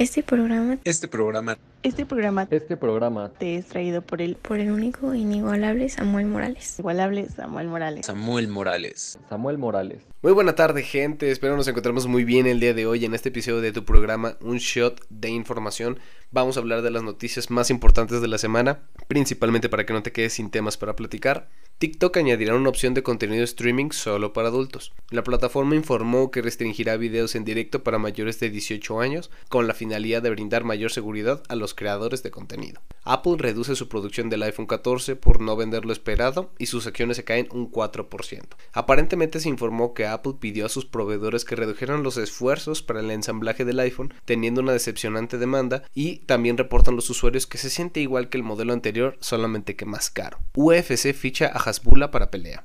Este programa, Este programa, Este programa Este programa te es traído por el por el único e inigualable Samuel Morales. igualable Samuel Morales. Samuel Morales. Samuel Morales. Muy buena tarde gente, espero nos encontremos muy bien el día de hoy en este episodio de tu programa Un Shot de Información. Vamos a hablar de las noticias más importantes de la semana, principalmente para que no te quedes sin temas para platicar. TikTok añadirá una opción de contenido streaming solo para adultos. La plataforma informó que restringirá videos en directo para mayores de 18 años con la finalidad de brindar mayor seguridad a los creadores de contenido. Apple reduce su producción del iPhone 14 por no vender lo esperado y sus acciones se caen un 4%. Aparentemente se informó que Apple pidió a sus proveedores que redujeran los esfuerzos para el ensamblaje del iPhone, teniendo una decepcionante demanda, y también reportan los usuarios que se siente igual que el modelo anterior, solamente que más caro. UFC ficha a Hasbulla para pelea.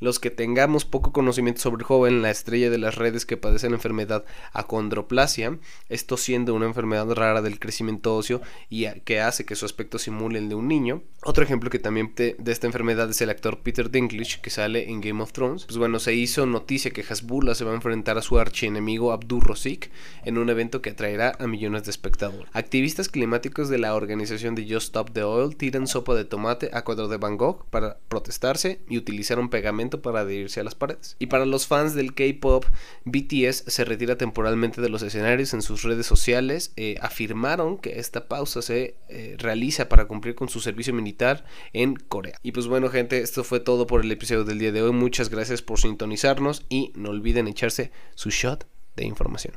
Los que tengamos poco conocimiento sobre el joven, la estrella de las redes que padece la enfermedad acondroplasia, esto siendo una enfermedad rara del crecimiento óseo y que hace que su aspecto simule el de un niño. Otro ejemplo que también te- de esta enfermedad es el actor Peter Dinklage que sale en Game of Thrones. Pues bueno, se hizo noticia que Hasbulla se va a enfrentar a su archienemigo Abdur Rosik en un evento que atraerá a millones de espectadores. Activistas climáticos de la organización de Just Stop the Oil tiran sopa de tomate a cuadro de Van Gogh para protestarse y utilizaron pegamento para adherirse a las paredes. Y para los fans del K-pop, BTS se retira temporalmente de los escenarios en sus redes sociales. eh, afirmaron que esta pausa se eh, realiza para cumplir con su servicio militar en Corea. Y pues bueno, gente, esto fue todo por el episodio del día de hoy. Muchas gracias por sintonizarnos y no olviden echarse su shot de información.